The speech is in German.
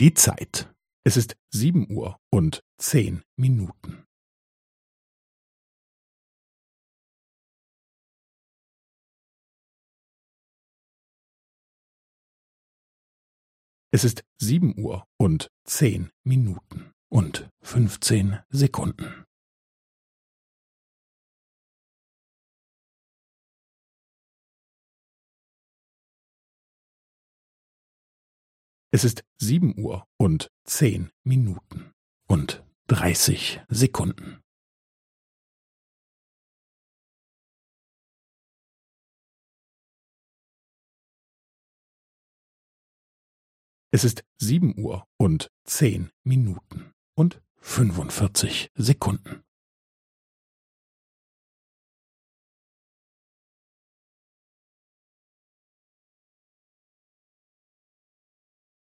Die Zeit. Es ist sieben Uhr und zehn Minuten. Es ist sieben Uhr und zehn Minuten und fünfzehn Sekunden. Es ist sieben Uhr und zehn Minuten und dreißig Sekunden. Es ist sieben Uhr und zehn Minuten und fünfundvierzig Sekunden.